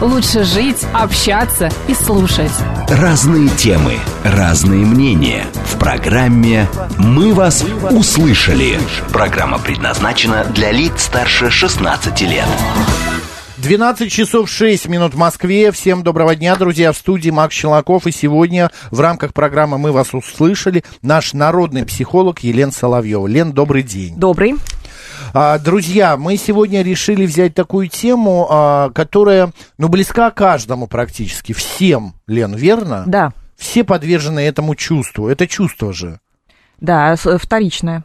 лучше жить, общаться и слушать. Разные темы, разные мнения. В программе «Мы вас услышали». Программа предназначена для лиц старше 16 лет. 12 часов 6 минут в Москве. Всем доброго дня, друзья. В студии Макс Челноков. И сегодня в рамках программы «Мы вас услышали» наш народный психолог Елена Соловьева. Лен, добрый день. Добрый. А, Друзья, мы сегодня решили взять такую тему, а, которая, ну, близка каждому практически, всем, Лен, верно? Да, Все подвержены этому чувству. Это чувство же. да, с- вторичное.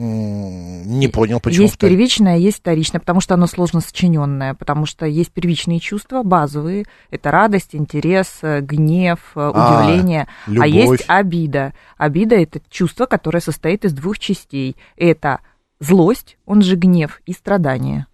Не понял, почему. есть первичное, есть вторичное, потому что оно сложно сочиненное, потому что есть первичные чувства, базовые, это радость, интерес, э, гнев, э, А, удивление, а любовь. есть обида. Обида это чувство, которое состоит из двух частей. Это злость, он же гнев, и страдание.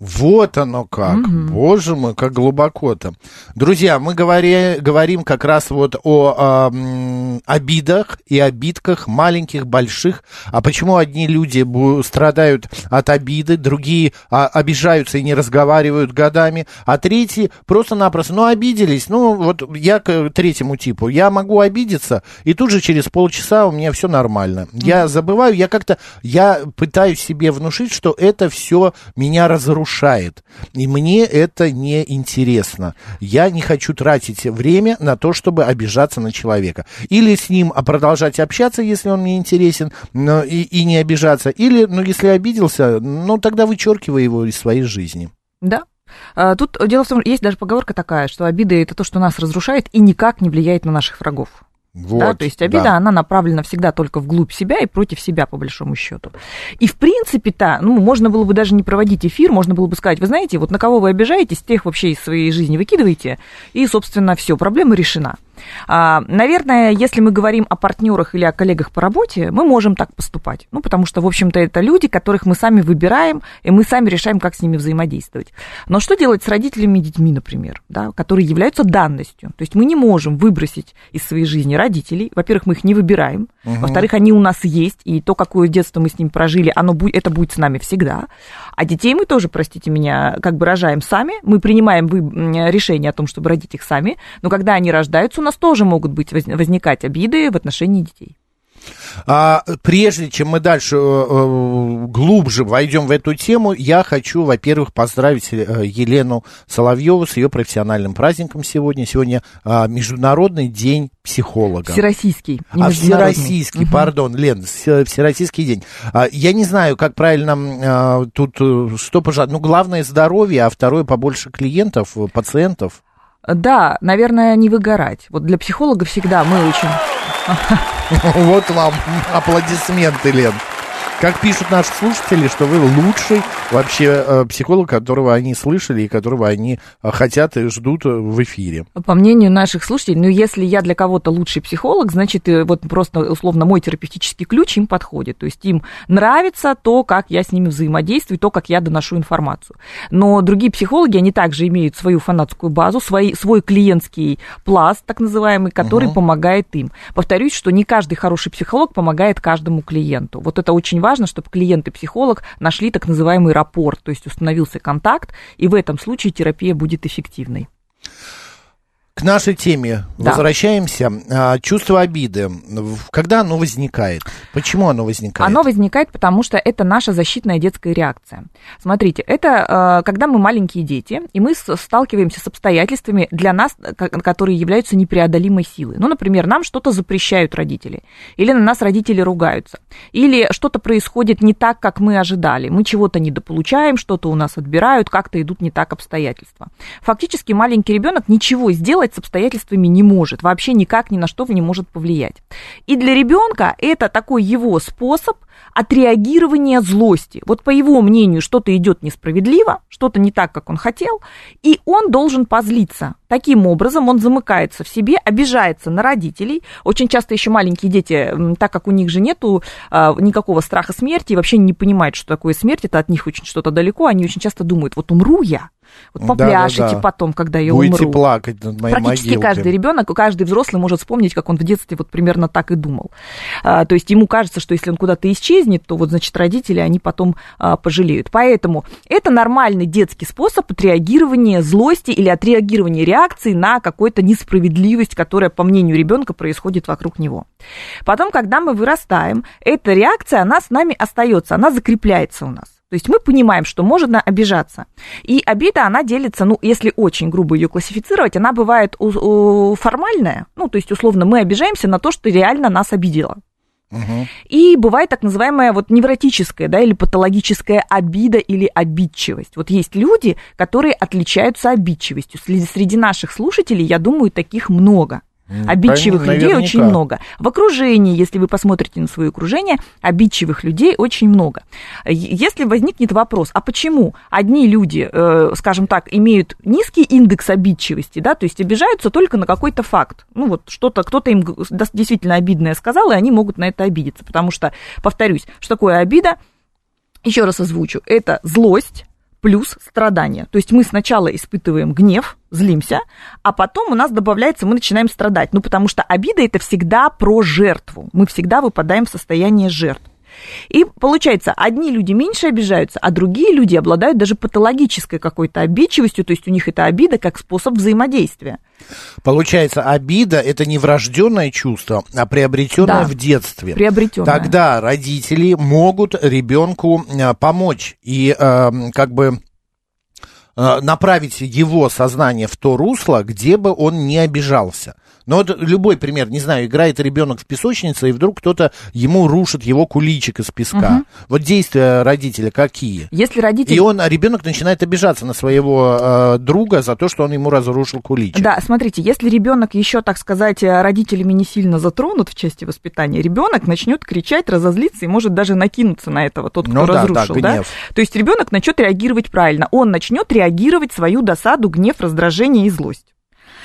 Вот оно как. Боже мой, как глубоко-то. Друзья, мы говори, говорим как раз вот о м, обидах и обидках маленьких, больших. А почему одни люди страдают от обиды, другие а, обижаются и не разговаривают годами, а третьи просто-напросто, ну, обиделись. Ну, вот я к третьему типу. Я могу обидеться, и тут же через полчаса у меня все нормально. Я забываю, я как-то, я пытаюсь себе внушить, что это все меня разрушает. И мне это не интересно. Я не хочу тратить время на то, чтобы обижаться на человека. Или с ним продолжать общаться, если он мне интересен, но и, и не обижаться. Или, ну, если обиделся, ну, тогда вычеркивай его из своей жизни. Да. А, Тут дело в том, есть даже поговорка такая, что обида это то, что нас разрушает и никак не влияет на наших врагов. Вот, да, то есть обида, да. она направлена всегда только вглубь себя и против себя, по большому счету. И в принципе-то, ну, можно было бы даже не проводить эфир, можно было бы сказать, вы знаете, вот на кого вы обижаетесь, тех вообще из своей жизни выкидываете, и, собственно, все, проблема решена. А, наверное, если мы говорим о партнерах или о коллегах по работе, мы можем так поступать. Ну, потому что, в общем-то, это люди, которых мы сами выбираем, и мы сами решаем, как с ними взаимодействовать. Но что делать с родителями и детьми, например, да, которые являются данностью? То есть мы не можем выбросить из своей жизни родителей. Во-первых, мы их не выбираем. Во-вторых, они у нас есть, и то, какое детство мы с ними прожили, оно будет, это будет с нами всегда. А детей мы тоже, простите меня, как бы рожаем сами. Мы принимаем решение о том, чтобы родить их сами. Но когда они рождаются, у нас тоже могут быть воз- возникать обиды в отношении детей. А, прежде чем мы дальше э, э, глубже войдем в эту тему, я хочу, во-первых, поздравить э, Елену Соловьеву с ее профессиональным праздником сегодня. Сегодня а, Международный день психолога. Всероссийский. А всероссийский, пардон, Лен, вс- всероссийский день. А, Я не знаю, как правильно а, тут что пожелать. Ну, главное здоровье, а второе побольше клиентов, пациентов. Да, наверное, не выгорать. Вот для психолога всегда мы очень... Вот вам аплодисменты, Лен. Как пишут наши слушатели, что вы лучший вообще э, психолог, которого они слышали и которого они э, хотят и ждут э, в эфире. По мнению наших слушателей, ну, если я для кого-то лучший психолог, значит, вот просто, условно, мой терапевтический ключ им подходит. То есть им нравится то, как я с ними взаимодействую, то, как я доношу информацию. Но другие психологи, они также имеют свою фанатскую базу, свои, свой клиентский пласт, так называемый, который помогает им. Повторюсь, что не каждый хороший психолог помогает каждому клиенту. Вот это очень важно, чтобы клиент и психолог нашли так называемый рапорт, то есть установился контакт, и в этом случае терапия будет эффективной. К нашей теме Да. возвращаемся. А, Чувство обиды. Когда оно возникает? Почему оно возникает? Оно возникает, потому что это наша защитная детская реакция. Смотрите, это э, когда мы маленькие дети, и мы сталкиваемся с обстоятельствами для нас, ко- которые являются непреодолимой силой. Ну, например, нам что-то запрещают родители, или на нас родители ругаются, или что-то происходит не так, как мы ожидали. Мы чего-то недополучаем, что-то у нас отбирают, как-то идут не так обстоятельства. Фактически маленький ребенок ничего сделать с обстоятельствами не может, вообще никак ни на что не может повлиять. И для ребенка это такой его способ отреагирования злости. Вот по его мнению что-то идет несправедливо, что-то не так, как он хотел, и он должен позлиться. Таким образом он замыкается в себе, обижается на родителей. Очень часто еще маленькие дети, так как у них же нету а, никакого страха смерти, и вообще не понимают, что такое смерть, это от них очень что-то далеко, они очень часто думают, вот умру я, вот Да, попляшите да, да. потом, когда я Будете умру. плакать над моей Практически могилкой. каждый ребенок, каждый взрослый может вспомнить, как он в детстве вот примерно так и думал. А, то есть ему кажется, что если он куда-то исчезнет, то вот, значит, родители, они потом а, пожалеют. Поэтому это нормальный детский способ отреагирования злости или отреагирования реакции на какую-то несправедливость, которая, по мнению ребенка, происходит вокруг него. Потом, когда мы вырастаем, эта реакция, она с нами остается, она закрепляется у нас. То есть мы понимаем, что можно обижаться. И обида, она делится, ну, если очень грубо ее классифицировать, она бывает формальная, ну, то есть, условно, мы обижаемся на то, что реально нас обидело. И бывает так называемая вот невротическая, да, или патологическая обида или обидчивость. Вот есть люди, которые отличаются обидчивостью. Среди наших слушателей, я думаю, таких много. Обидчивых конечно, людей очень наверняка. много. В окружении, если вы посмотрите на свое окружение, обидчивых людей очень много. Если возникнет вопрос, а почему одни люди, э, скажем так, имеют низкий индекс обидчивости, да, то есть обижаются только на какой-то факт, ну вот что-то, кто-то им действительно обидное сказал, и они могут на это обидеться, потому что, повторюсь, что такое обида, еще раз озвучу, это злость плюс страдание. То есть мы сначала испытываем гнев, злимся, а потом у нас добавляется, мы начинаем страдать. Ну, потому что обида это всегда про жертву. Мы всегда выпадаем в состояние жертв. И получается, одни люди меньше обижаются, а другие люди обладают даже патологической какой-то обидчивостью, то есть у них это обида как способ взаимодействия. Получается, обида это не врожденное чувство, а приобретенное Да, в детстве. приобретенное. Тогда родители могут ребенку э, помочь и э, как бы э, направить его сознание в то русло, где бы он не обижался. Но вот любой пример, не знаю, играет ребенок в песочнице, и вдруг кто-то ему рушит его куличик из песка. Вот действия родителя какие? Если родители... И он, а ребенок начинает обижаться на своего э, друга за то, что он ему разрушил куличик. Да, смотрите, если ребенок еще, так сказать, э, родителями не сильно затронут в части воспитания, ребенок начнет кричать, разозлиться и может даже накинуться на этого, тот, кто Ну да, да, разрушил, да? гнев. То есть ребенок начнет реагировать правильно. Он начнет реагировать свою досаду, гнев, раздражение и злость.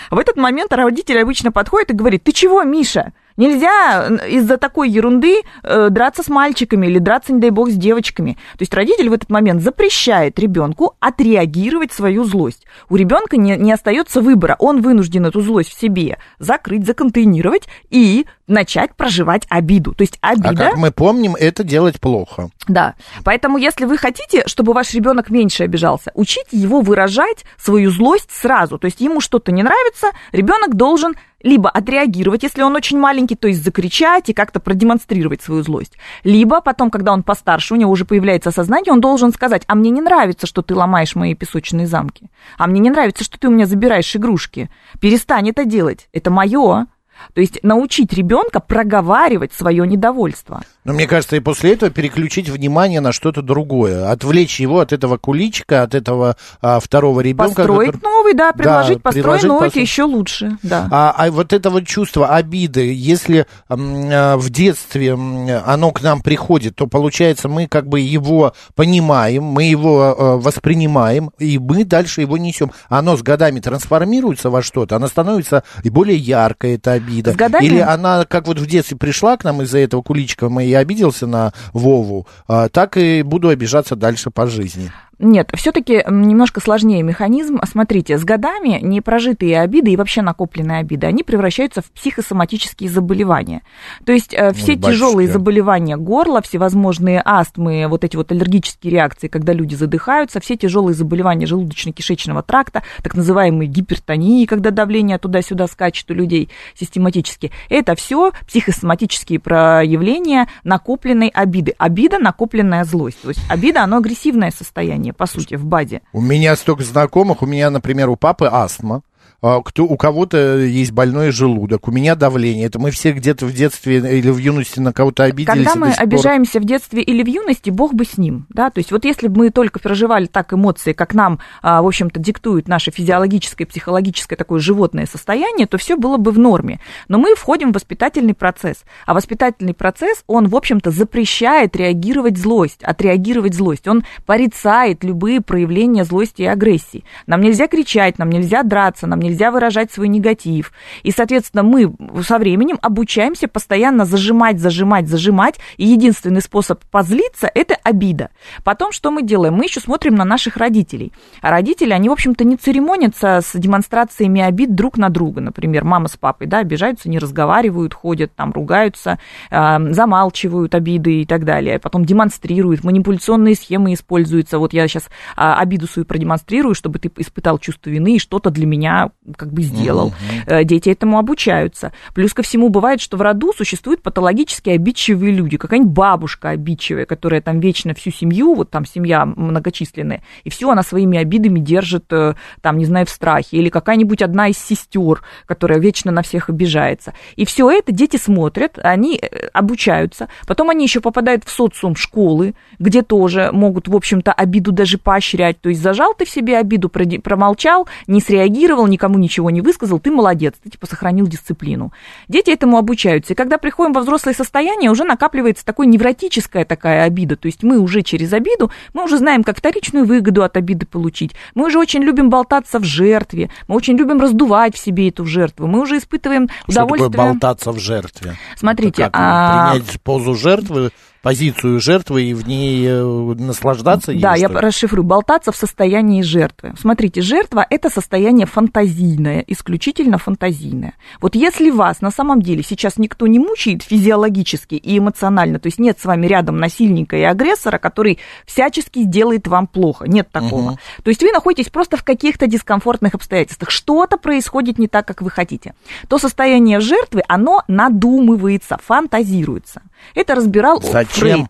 В этот момент родитель обычно подходит и говорит, ты чего, Миша? Нельзя из-за такой ерунды э, драться с мальчиками или драться, не дай бог, с девочками. То есть родитель в этот момент запрещает ребенку отреагировать свою злость. У ребенка не, не остается выбора. Он вынужден эту злость в себе закрыть, законтейнировать и начать проживать обиду. То есть А обида... как мы помним, это делать плохо. Да. Поэтому, если вы хотите, чтобы ваш ребенок меньше обижался, учите его выражать свою злость сразу. То есть ему что-то не нравится, ребенок должен либо отреагировать, если он очень маленький, то есть закричать и как-то продемонстрировать свою злость. Либо потом, когда он постарше, у него уже появляется сознание, он должен сказать, а мне не нравится, что ты ломаешь мои песочные замки. А мне не нравится, что ты у меня забираешь игрушки. Перестань это делать. Это мое. То есть научить ребенка проговаривать свое недовольство. Но мне кажется, и после этого переключить внимание на что-то другое. Отвлечь его от этого куличика, от этого а, второго ребенка. Построить который- новый, да, предложить, построить предложить, новый, построить. еще лучше, да. А, а вот это вот чувство обиды, если а, в детстве оно к нам приходит, то получается мы как бы его понимаем, мы его э, воспринимаем, и мы дальше его несем. Оно с годами трансформируется во что-то, оно становится и более яркой, эта обида. С годами- Или она, как вот в детстве пришла к нам из-за этого куличика, мы обиделся на Вову, а, так и буду обижаться дальше по жизни. Нет, все-таки немножко сложнее механизм. Смотрите, с годами непрожитые обиды и вообще накопленные обиды, они превращаются в психосоматические заболевания. То есть э, все батюшки. тяжелые заболевания горла, всевозможные астмы, вот эти вот аллергические реакции, когда люди задыхаются, все тяжелые заболевания желудочно-кишечного тракта, так называемые гипертонии, когда давление туда-сюда скачет у людей систематически, это все психосоматические проявления накопленной обиды. Обида, накопленная злость. То есть обида, оно агрессивное состояние, по сути, в баде. У меня столько знакомых, у меня, например, у папы астма. А, кто, у кого-то есть больной желудок, у меня давление. Это мы все где-то в детстве или в юности на кого-то обиделись. Когда мы сих пор- обижаемся в детстве или в юности, бог бы с ним, да, то есть вот если бы мы только проживали так эмоции, как нам, а, в общем-то, диктует наше физиологическое, психологическое такое животное состояние, то все было бы в норме. Но мы входим в воспитательный процесс, а воспитательный процесс, он, в общем-то, запрещает реагировать злость, отреагировать злость, он порицает любые проявления злости и агрессии. Нам нельзя кричать, нам нельзя драться, нам нельзя выражать свой негатив. И, соответственно, мы со временем обучаемся постоянно зажимать, зажимать, зажимать. И единственный способ позлиться – это обида. Потом что мы делаем? Мы еще смотрим на наших родителей. А родители, они, в общем-то, не церемонятся с демонстрациями обид друг на друга. Например, мама с папой, да, обижаются, не разговаривают, ходят, там, ругаются, э, замалчивают обиды и так далее. Потом демонстрируют, манипуляционные схемы используются. Вот я сейчас а, обиду свою продемонстрирую, чтобы ты испытал чувство вины и что-то для меня как бы сделал. Э, Дети этому обучаются. Плюс ко всему бывает, что в роду существуют патологически обидчивые люди. Какая-нибудь бабушка обидчивая, которая там вечно всю семью, вот там семья многочисленная, и все она своими обидами держит, э, там, не знаю, в страхе. Или какая-нибудь одна из сестер, которая вечно на всех обижается. И все это дети смотрят, они э, обучаются. Потом они еще попадают в социум школы, где тоже могут, в общем-то, обиду даже поощрять. То есть зажал ты в себе обиду, промолчал, не среагировал, никому ничего не высказал, ты молодец, ты типа сохранил дисциплину. Дети этому обучаются. И когда приходим во взрослое состояние, уже накапливается такой невротическая такая обида. То есть мы уже через обиду, мы уже знаем, как вторичную выгоду от обиды получить. Мы уже очень любим болтаться в жертве, мы очень любим раздувать в себе эту жертву. Мы уже испытываем Что такое удовольствие. болтаться в жертве? Смотрите, Это как, а- принять позу жертвы, позицию жертвы и в ней э, наслаждаться Да, я расшифрую. Болтаться в состоянии жертвы. Смотрите, жертва – это состояние фантазийное, исключительно фантазийное. Вот если вас на самом деле сейчас никто не мучает физиологически и эмоционально, то есть нет с вами рядом насильника и агрессора, который всячески делает вам плохо, нет такого. То есть вы находитесь просто в каких-то дискомфортных обстоятельствах, что-то происходит не так, как вы хотите. То состояние жертвы, оно надумывается, фантазируется. Это разбирал Зачем? Фрейд.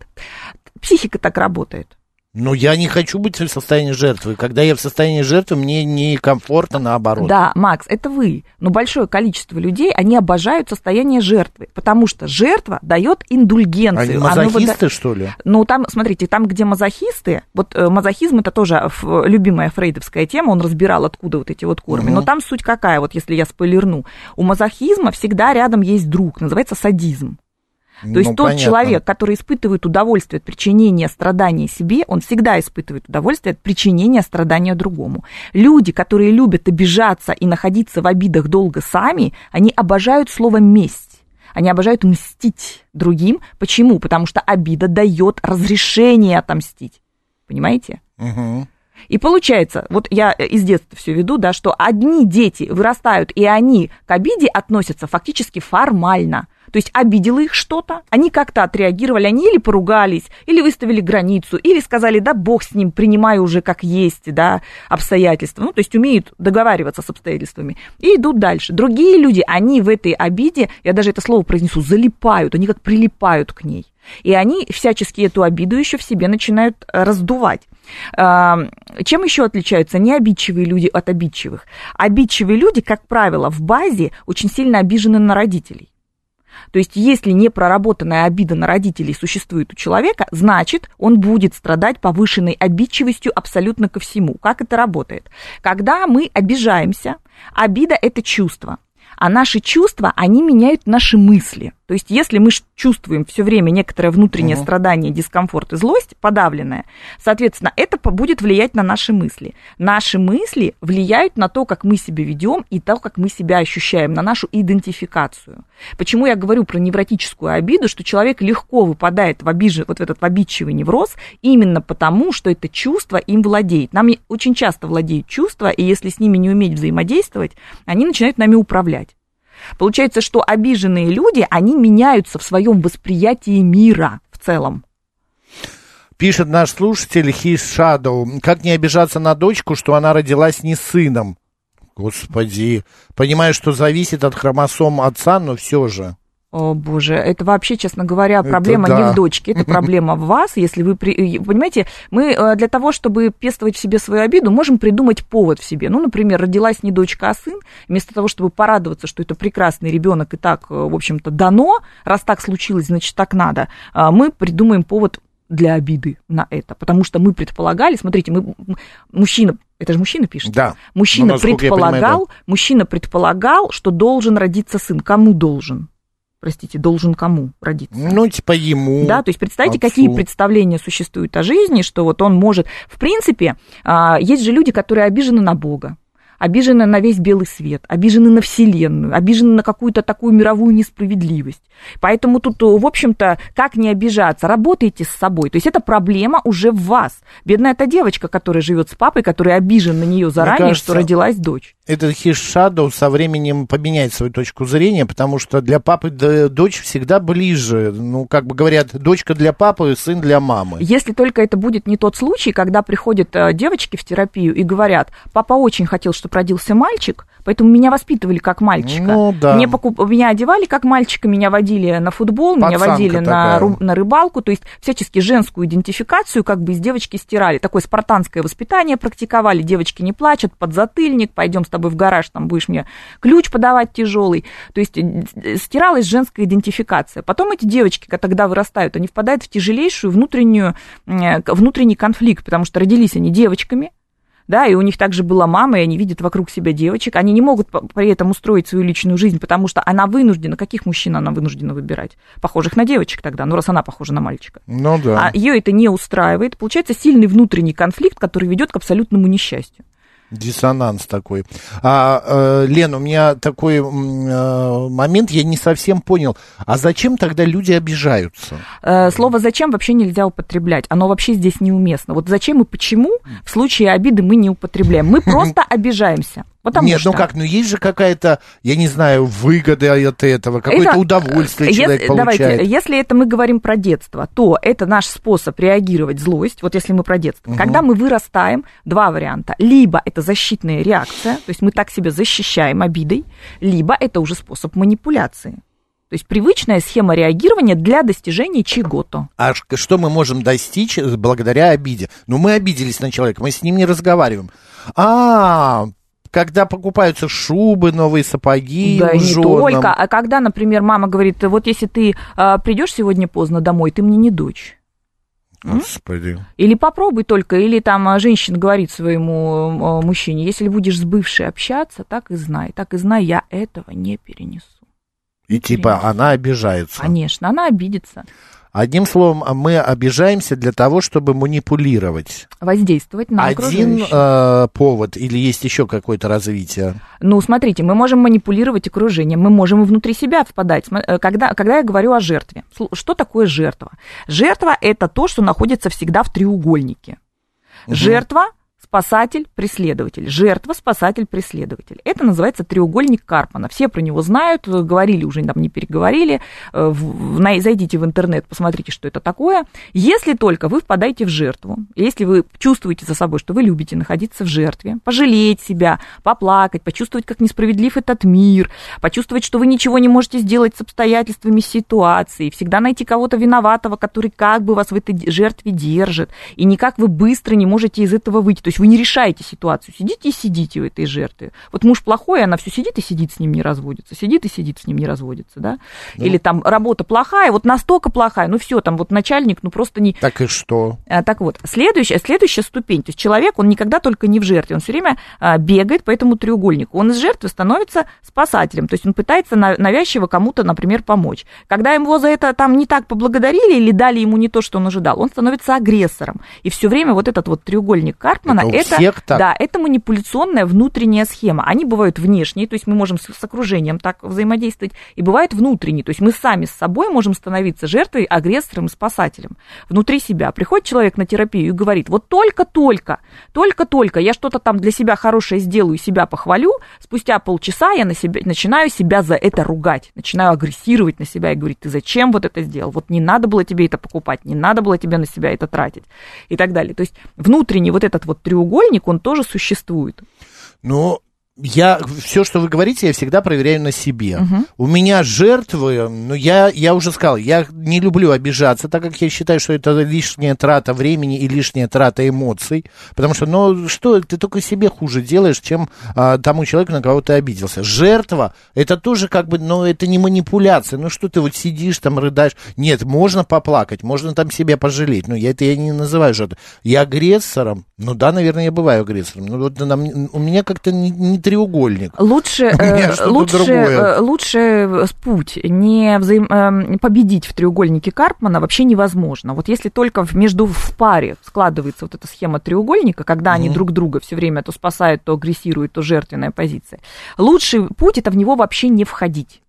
Психика так работает. Но я не хочу быть в состоянии жертвы. Когда я в состоянии жертвы, мне некомфортно наоборот. Да, Макс, это вы. Но большое количество людей, они обожают состояние жертвы, потому что жертва дает индульгенцию. Они мазохисты, выда- что ли? Ну, там, смотрите, там, где мазохисты, вот э, мазохизм это тоже ф- любимая фрейдовская тема, он разбирал, откуда вот эти вот корни. Но там суть какая, вот если я спойлерну. У мазохизма всегда рядом есть друг, называется садизм. То есть Ну, тот понятно. человек, который испытывает удовольствие от причинения страдания себе, он всегда испытывает удовольствие от причинения страдания другому. Люди, которые любят обижаться и находиться в обидах долго сами, они обожают слово месть. Они обожают мстить другим. Почему? Потому что обида дает разрешение отомстить. Понимаете? Мгм. И получается, вот я из детства все веду, да, что одни дети вырастают, и они к обиде относятся фактически формально. То есть обидело их что-то, они как-то отреагировали, они или поругались, или выставили границу, или сказали, да бог с ним, принимаю уже как есть, да, обстоятельства. Ну, то есть умеют договариваться с обстоятельствами. И идут дальше. Другие люди, они в этой обиде, я даже это слово произнесу, залипают, они как прилипают к ней. И они всячески эту обиду еще в себе начинают э, раздувать. А, Чем еще отличаются необидчивые люди от обидчивых? Обидчивые люди, как правило, в базе очень сильно обижены на родителей. То есть, если непроработанная обида на родителей существует у человека, значит, он будет страдать повышенной обидчивостью абсолютно ко всему. Как это работает? Когда мы обижаемся, обида – это чувство. А наши чувства, они меняют наши мысли. То есть, если мы чувствуем все время некоторое внутреннее страдание, дискомфорт и злость подавленная, соответственно, это будет влиять на наши мысли. Наши мысли влияют на то, как мы себя ведем и то, как мы себя ощущаем, на нашу идентификацию. Почему я говорю про невротическую обиду, что человек легко выпадает в, обиж... вот в этот в обидчивый невроз, именно потому, что это чувство им владеет. Нам очень часто владеют чувства, и если с ними не уметь взаимодействовать, они начинают нами управлять. Получается, что обиженные люди, они меняются в своем восприятии мира в целом. Пишет наш слушатель His Shadow. Как не обижаться на дочку, что она родилась не сыном? Господи. Понимаю, что зависит от хромосом отца, но все же. О, боже, это вообще, честно говоря, Это проблема да. не в дочке, это проблема в вас. Если вы, при- понимаете, мы э, для того, чтобы пестовать в себе свою обиду, можем придумать повод в себе. Ну, например, родилась не дочка, а сын. Вместо того, чтобы порадоваться, что это прекрасный ребенок и так, э, в общем-то, дано, раз так случилось, значит, так надо, а, мы придумаем повод для обиды на это. Потому что мы предполагали, смотрите, мы, мужчина, это же мужчина пишет, Да. Мужчина Ну, насколько я понимаю, предполагал, мужчина предполагал, что должен родиться сын. Кому должен? Простите, должен кому родиться? Ну, типа ему. Да, то есть представьте, отцу. какие представления существуют о жизни, что вот он может... В принципе, а, есть же люди, которые обижены на Бога, обижены на весь белый свет, обижены на Вселенную, обижены на какую-то такую мировую несправедливость. Поэтому тут, в общем-то, как не обижаться? Работайте с собой. То есть это проблема уже в вас. Бедная эта девочка, которая живет с папой, который обижен на нее заранее, кажется, что родилась дочь. Этот хиш-шадоу со временем поменяет свою точку зрения, потому что для папы дочь всегда ближе. Ну, как бы говорят, дочка для папы, сын для мамы. Если только это будет не тот случай, когда приходят э, девочки в терапию и говорят, папа очень хотел, чтобы родился мальчик, поэтому меня воспитывали как мальчика. Ну, да. Мне покуп... Меня одевали как мальчика, меня водили на футбол, меня Пацанка водили на, ру- на рыбалку, то есть всячески женскую идентификацию как бы из девочки стирали. Такое спартанское воспитание практиковали, девочки не плачут, подзатыльник, пойдем с тобой в гараж, там будешь мне ключ подавать тяжелый. То есть э, стиралась женская идентификация. Потом эти девочки, когда вырастают, они впадают в тяжелейшую внутреннюю, э, внутренний конфликт, потому что родились они девочками, да, и у них также была мама, и они видят вокруг себя девочек. Они не могут при этом устроить свою личную жизнь, потому что она вынуждена, каких мужчин она вынуждена выбирать? Похожих на девочек тогда, ну раз она похожа на мальчика. Ну да. А ее это не устраивает. Получается сильный внутренний конфликт, который ведет к абсолютному несчастью. Диссонанс такой. А, э, Лен, у меня такой э, момент, я не совсем понял. А зачем тогда люди обижаются? Э, Слово «зачем» вообще нельзя употреблять. Оно вообще здесь неуместно. Вот зачем и почему в случае обиды мы не употребляем. Мы просто обижаемся. Потому Нет, что... ну как, ну есть же какая-то, я не знаю, выгода от этого, какое-то Это, удовольствие э, человек если, получает. Давайте, если это мы говорим про детство, то это наш способ реагировать злость. Вот если мы про детство. Когда мы вырастаем, два варианта. Либо это защитная реакция, то есть мы так себя защищаем обидой, либо это уже способ манипуляции. То есть привычная схема реагирования для достижения чего-то. А что мы можем достичь благодаря обиде? Ну, мы обиделись на человека, мы с ним не разговариваем. А, когда покупаются шубы, новые сапоги Да, и не только. А когда, например, мама говорит, вот если ты придешь сегодня поздно домой, ты мне не дочь. Господи. Или попробуй только, или там а, женщина говорит своему а, мужчине, если будешь с бывшей общаться, так и знай, так и знай, я этого не перенесу. И типа она обижается. Конечно, она обидится. Одним словом, мы обижаемся для того, чтобы манипулировать. Воздействовать на Один э, повод или есть еще какое-то развитие? Ну, смотрите, мы можем манипулировать окружением, мы можем и внутри себя впадать. Э, Когда, когда я говорю о жертве, что такое жертва? Жертва – это то, что находится всегда в треугольнике. Жертва – спасатель, преследователь. Жертва, спасатель, преследователь. Это называется треугольник Карпмана. Все про него знают, говорили уже, там не переговорили. Э, Зайдите в интернет, посмотрите, что это такое. Если только вы впадаете в жертву, если вы чувствуете за собой, что вы любите находиться в жертве, пожалеть себя, поплакать, почувствовать, как несправедлив этот мир, почувствовать, что вы ничего не можете сделать с обстоятельствами ситуации, всегда найти кого-то виноватого, который как бы вас в этой жертве держит, и никак вы быстро не можете из этого выйти. То есть вы не решаете ситуацию, сидите и сидите в этой жертве. Вот муж плохой, она все сидит и сидит с ним не разводится, сидит и сидит с ним не разводится, да? Или там работа плохая, вот настолько плохая, ну все, там вот начальник, ну просто не, Так и что? а, Так вот, следующая, следующая ступень, то есть человек, он никогда только не в жертве, он все время а, бегает по этому треугольнику. Он из жертвы становится спасателем, то есть он пытается на- навязчиво кому-то, например, помочь. Когда его за это там не так поблагодарили или дали ему не то, что он ожидал, он становится агрессором. И все время вот этот вот треугольник Карпмана, Это у это, всех так? да, это манипуляционная внутренняя схема. Они бывают внешние, то есть мы можем с, окружением так взаимодействовать, и бывают внутренние, то есть мы сами с собой можем становиться жертвой, агрессором и спасателем. Внутри себя приходит человек на терапию и говорит, вот только-только, только-только я что-то там для себя хорошее сделаю, себя похвалю, спустя полчаса я на себя, начинаю себя за это ругать, начинаю агрессировать на себя и говорить, ты зачем вот это сделал, вот не надо было тебе это покупать, не надо было тебе на себя это тратить и так далее. То есть внутренний вот этот вот треугольник, он тоже существует. Ну, я все, что вы говорите, я всегда проверяю на себе. У меня жертвы, ну я, я уже сказал, я не люблю обижаться, так как я считаю, что это лишняя трата времени и лишняя трата эмоций. Потому что, ну что, ты только себе хуже делаешь, чем а, тому человеку, на кого ты обиделся. Жертва, это тоже как бы, ну это не манипуляция. Ну что ты вот сидишь там, рыдаешь. Нет, можно поплакать, можно там себя пожалеть. Но я это я не называю жертвой. Я агрессором, ну да, наверное, я бываю агрессором. Ну вот нам- у меня как-то не, не треугольник. Лучше, э, лучше, э, лучше путь не взаим- эм, победить в треугольнике Карпмана вообще невозможно. Вот если только между в паре складывается вот эта схема треугольника, когда они друг друга все время то спасают, то агрессируют, то жертвенная позиция, лучший путь это в него вообще не входить.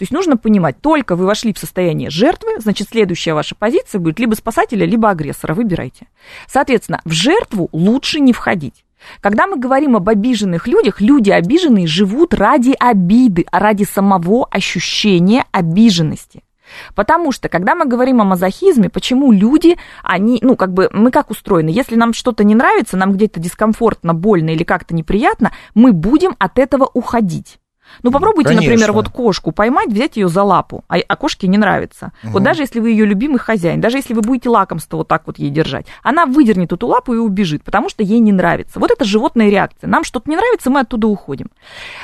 То есть нужно понимать, только вы вошли в состояние жертвы, значит, следующая ваша позиция будет либо спасателя, либо агрессора. Выбирайте. Соответственно, в жертву лучше не входить. Когда мы говорим об обиженных людях, люди обиженные живут ради обиды, а ради самого ощущения обиженности. Потому что, когда мы говорим о мазохизме, почему люди, они, ну, как бы, мы как устроены? Если нам что-то не нравится, нам где-то дискомфортно, больно или как-то неприятно, мы будем от этого уходить. Ну, попробуйте, конечно. например, вот кошку поймать, взять ее за лапу, а, а кошке не нравится. Вот даже если вы ее любимый хозяин, даже если вы будете лакомство вот так вот ей держать, она выдернет эту лапу и убежит, потому что ей не нравится. Вот это животная реакция. Нам что-то не нравится, мы оттуда уходим.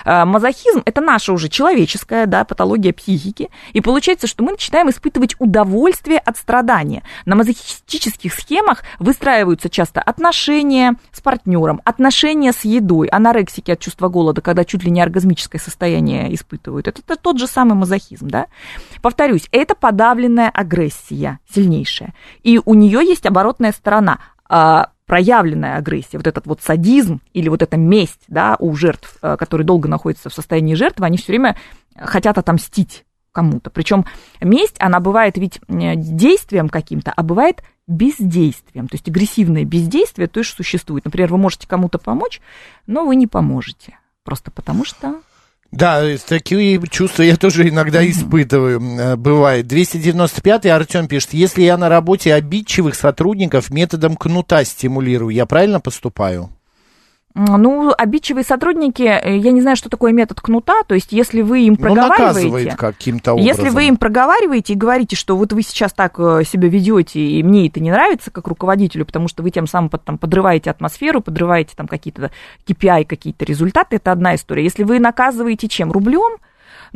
А, Мазохизм – это наша уже человеческая да, патология психики, и получается, что мы начинаем испытывать удовольствие от страдания. На мазохистических схемах выстраиваются часто отношения с партнером, отношения с едой, анорексики от чувства голода, когда чуть ли не оргазмическое состояние испытывают. Это, это тот же самый мазохизм, да? Повторюсь, это подавленная агрессия сильнейшая. И у нее есть оборотная сторона а, проявленная агрессия, вот этот вот садизм или вот эта месть, да, у жертв, а, которые долго находятся в состоянии жертвы, они все время хотят отомстить кому-то. Причем месть, она бывает ведь э, действием каким-то, а бывает бездействием. То есть агрессивное бездействие тоже существует. Например, вы можете кому-то помочь, но вы не поможете. Просто потому что Да, э, такие чувства я тоже иногда испытываю. э, Бывает. 295-й Артем пишет, если я на работе обидчивых сотрудников методом кнута стимулирую, я правильно поступаю? Ну, обидчивые сотрудники, э, я не знаю, что такое метод кнута, то есть если вы им Ну, проговариваете, каким-то образом. если вы им проговариваете и говорите, что вот вы сейчас так э, себя ведете, и мне это не нравится как руководителю, потому что вы тем самым там, подрываете атмосферу, подрываете там какие-то KPI, какие-то результаты, это одна история. Если вы наказываете чем? Рублем,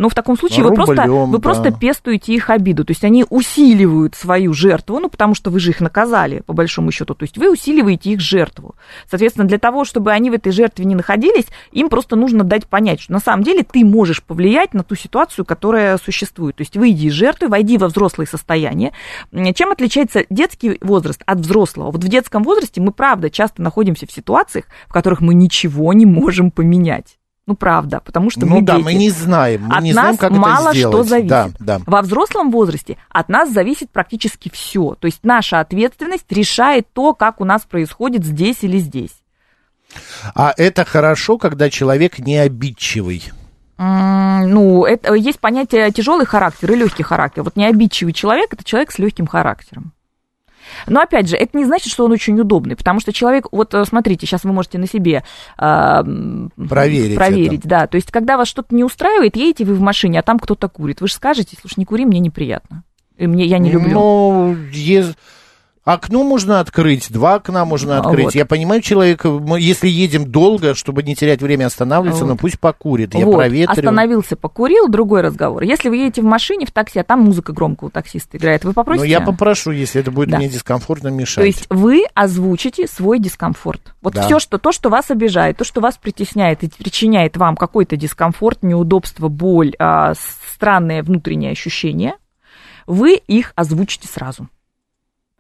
ну, в таком случае вы просто, Рублем, вы да. просто пестуете их обиду. То есть они усиливают свою жертву, ну, потому что вы же их наказали, по большому счету. То есть вы усиливаете их жертву. Соответственно, для того, чтобы они в этой жертве не находились, им просто нужно дать понять, что на самом деле ты можешь повлиять на ту ситуацию, которая существует. То есть выйди из жертвы, войди во взрослое состояние. Чем отличается детский возраст от взрослого? Вот в детском возрасте мы, правда, часто находимся в ситуациях, в которых мы ничего не можем поменять. Ну, правда, потому что ну мы да, дети. мы не знаем, мы От не нас знаем, как мало это сделать. что зависит. Да, да. Во взрослом возрасте от нас зависит практически все. То есть наша ответственность решает то, как у нас происходит здесь или здесь. А это хорошо, когда человек не обидчивый. Ну, это, есть понятие тяжелый характер и легкий характер. Вот необидчивый человек это человек с легким характером. Но опять же, это не значит, что он очень удобный, потому что человек, вот э, смотрите, сейчас вы можете на себе м, Проверить проверить, да. То есть, когда вас что-то не устраивает, едете вы в машине, а там кто-то курит, вы же скажете, слушай, не кури, мне неприятно, и мне я не люблю. Ну, ез- окно можно открыть, два окна можно А, открыть. вот. Я понимаю человека, мы, если едем долго, чтобы не терять время, останавливаться, Вот. но пусть покурит. Я вот, проветрю. остановился, покурил, другой разговор. Если вы едете в машине, в такси, а там музыка громко у таксиста играет, вы попросите? Ну, я попрошу, если это будет Да. мне дискомфортно мешать. То есть вы озвучите свой дискомфорт. Вот Да. все, что то, что вас обижает, то, что вас притесняет и причиняет вам какой-то дискомфорт, неудобство, боль, а, странные внутренние ощущения, вы их озвучите сразу.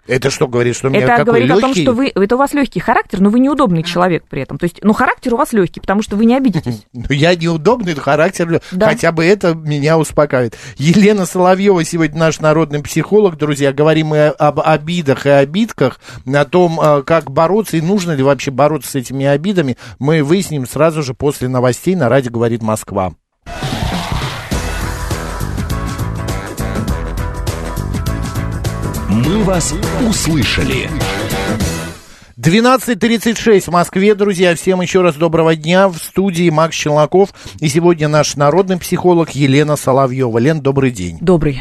Это что говорит, что у меня Это какой говорит о том, легкий? что вы, это у вас легкий характер, но вы неудобный человек при этом. То есть, ну, характер у вас легкий, потому что вы не обидитесь. Ну, Я неудобный характер, Да. хотя бы это меня успокаивает. Елена Соловьева сегодня наш народный психолог, друзья. Говорим мы об обидах и обидках, о том, э, как бороться и нужно ли вообще бороться с этими обидами. Мы выясним сразу же после новостей на радио «Говорит Москва». «Мы вас услышали». 12.36 в Москве, друзья. Всем еще раз доброго дня. В студии Макс Челноков. И сегодня наш народный психолог Елена Соловьева. Лен, добрый день. Добрый.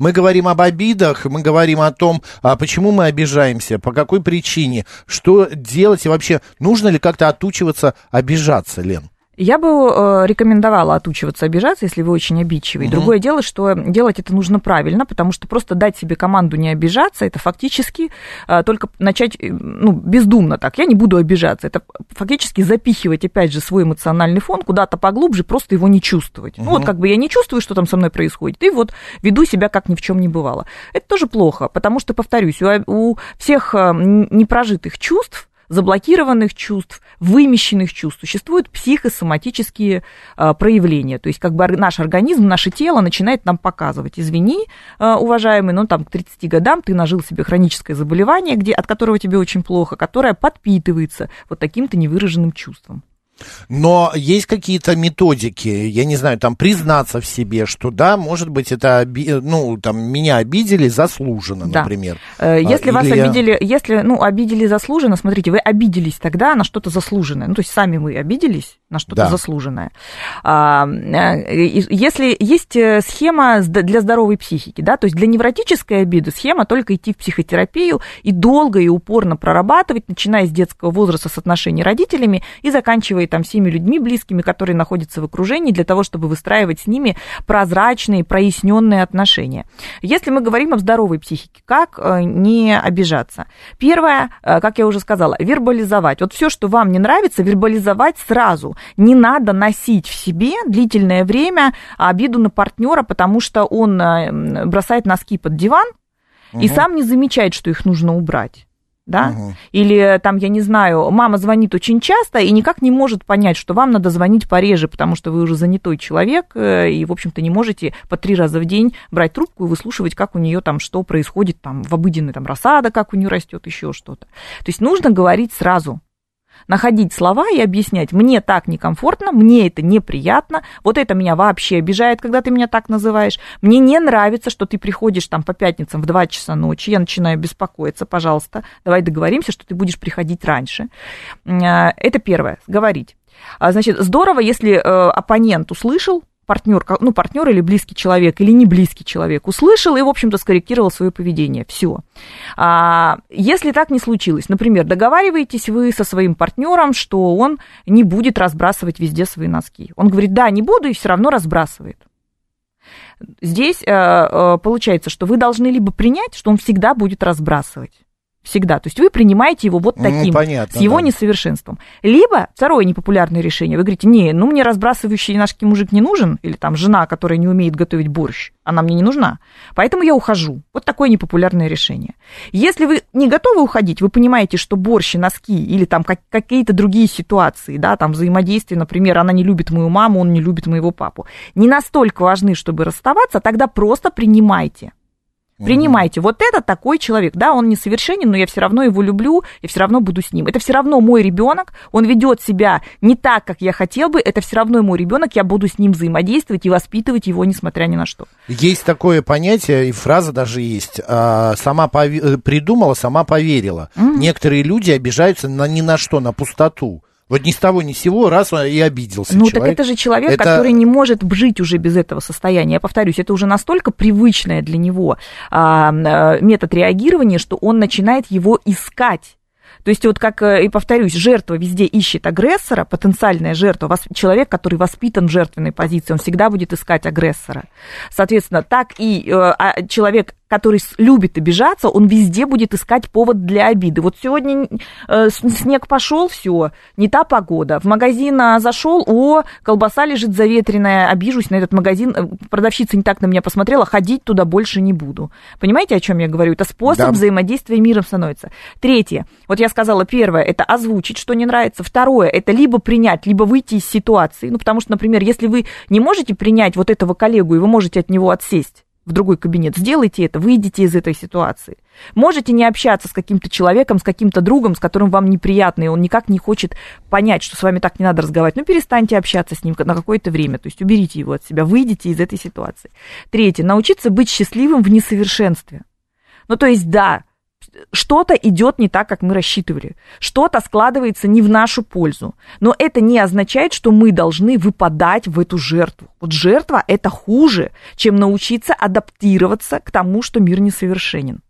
Мы говорим об обидах, мы говорим о том, а почему мы обижаемся, по какой причине, что делать и вообще нужно ли как-то отучиваться обижаться, Лен? Я бы э, рекомендовала отучиваться обижаться, если вы очень обидчивый. Мгм. Другое дело, что делать это нужно правильно, потому что просто дать себе команду не обижаться, это фактически э, только начать, э, ну, бездумно так, я не буду обижаться. Это фактически запихивать, опять же, свой эмоциональный фон куда-то поглубже, просто его не чувствовать. Ну, вот как бы я не чувствую, что там со мной происходит, и вот веду себя, как ни в чем не бывало. Это тоже плохо, потому что, повторюсь, у, у всех непрожитых чувств заблокированных чувств, вымещенных чувств существуют психосоматические а, проявления. То есть как бы наш организм, наше тело начинает нам показывать, извини, а, уважаемый, но там к 30 годам ты нажил себе хроническое заболевание, где, от которого тебе очень плохо, которое подпитывается вот таким-то невыраженным чувством. Но есть какие-то методики, я не знаю, там признаться в себе, что да, может быть, это, оби- ну, там, меня обидели заслуженно, Да. например. Э, Если А, вас или я- обидели, если, ну, обидели заслуженно, смотрите, вы обиделись тогда на что-то заслуженное. Ну, то есть сами вы обиделись на что-то Да. заслуженное. А, э, Если есть э, схема для здоровой психики, да, то есть для невротической обиды схема только идти в психотерапию и долго и упорно прорабатывать, начиная с детского возраста с отношений родителями и заканчивая там всеми людьми близкими, которые находятся в окружении, для того, чтобы выстраивать с ними прозрачные, проясненные отношения. Если мы говорим о здоровой психике, как э, не обижаться? Первое, э, как я уже сказала, вербализовать. Вот все, что вам не нравится, вербализовать сразу. Не надо носить в себе длительное время обиду на партнера, потому что он э, бросает носки под диван и сам не замечает, что их нужно убрать. Да? Мгм. Или там, я не знаю, мама звонит очень часто и никак не может понять, что вам надо звонить пореже, потому что вы уже занятой человек э, и, в общем-то, не можете по три раза в день брать трубку и выслушивать, как у нее там что происходит там в обыденной там рассада, как у нее растет, еще что-то. То есть нужно говорить сразу находить слова и объяснять, мне так некомфортно, мне это неприятно, вот это меня вообще обижает, когда ты меня так называешь, мне не нравится, что ты приходишь там по пятницам в 2 часа ночи, я начинаю беспокоиться, пожалуйста, давай договоримся, что ты будешь приходить раньше. А, Это первое, говорить. А, Значит, здорово, если э, оппонент услышал, партнер, ну, партнер или близкий человек, или не близкий человек, услышал и, в общем-то, скорректировал свое поведение. Все. А, если так не случилось, например, договариваетесь вы со своим партнером, что он не будет разбрасывать везде свои носки. Он говорит, да, не буду, и все равно разбрасывает. Здесь э, э, получается, что вы должны либо принять, что он всегда будет разбрасывать. Всегда. То есть вы принимаете его вот Ну, таким, понятно, с его да. несовершенством. Либо второе непопулярное решение. Вы говорите, не, ну мне разбрасывающий наш мужик не нужен, или там жена, которая не умеет готовить борщ, она мне не нужна, поэтому я ухожу. Вот такое непопулярное решение. Если вы не готовы уходить, вы понимаете, что борщ и носки, или там как- какие-то другие ситуации, да, там взаимодействие, например, она не любит мою маму, он не любит моего папу, не настолько важны, чтобы расставаться, тогда просто принимайте. Принимайте, вот это такой человек, да, он несовершенен, но я все равно его люблю, я все равно буду с ним. Это все равно мой ребенок, он ведет себя не так, как я хотел бы, это все равно мой ребенок, я буду с ним взаимодействовать и воспитывать его, несмотря ни на что. Есть такое понятие, и фраза даже есть. а, сама э, придумала, сама поверила. Некоторые люди обижаются на ни на что, на пустоту. Вот ни с того ни с сего раз он и обиделся Ну, так человек. это же человек, Это- который не может жить уже без этого состояния. Я повторюсь, это уже настолько привычное для него а, а, метод реагирования, что он начинает его искать. То есть вот как, э, и повторюсь, жертва везде ищет агрессора, потенциальная жертва, человек, который воспитан в жертвенной позиции, он всегда будет искать агрессора. Соответственно, так и э, а, человек, который любит обижаться, он везде будет искать повод для обиды. Вот сегодня э, снег пошел, все, не та погода. В магазин а, зашел, о, колбаса лежит заветренная, обижусь на этот магазин, э, продавщица не так на меня посмотрела, ходить туда больше не буду. Понимаете, о чем я говорю? Это способ Да. взаимодействия миром становится. Третье, вот я сказала, первое, это озвучить, что не нравится. Второе, это либо принять, либо выйти из ситуации. Ну, потому что, например, если вы не можете принять вот этого коллегу, и вы можете от него отсесть, в другой кабинет. Сделайте это, выйдите из этой ситуации. Можете не общаться с каким-то человеком, с каким-то другом, с которым вам неприятно, и он никак не хочет понять, что с вами так не надо разговаривать. Ну, перестаньте общаться с ним на какое-то время, то есть уберите его от себя, выйдите из этой ситуации. Третье, научиться быть счастливым в несовершенстве. Ну, то есть, да, что-то идет не так, как мы рассчитывали, что-то складывается не в нашу пользу. Но это не означает, что мы должны выпадать в эту жертву. Вот жертва это хуже, чем научиться адаптироваться к тому, что мир несовершенен.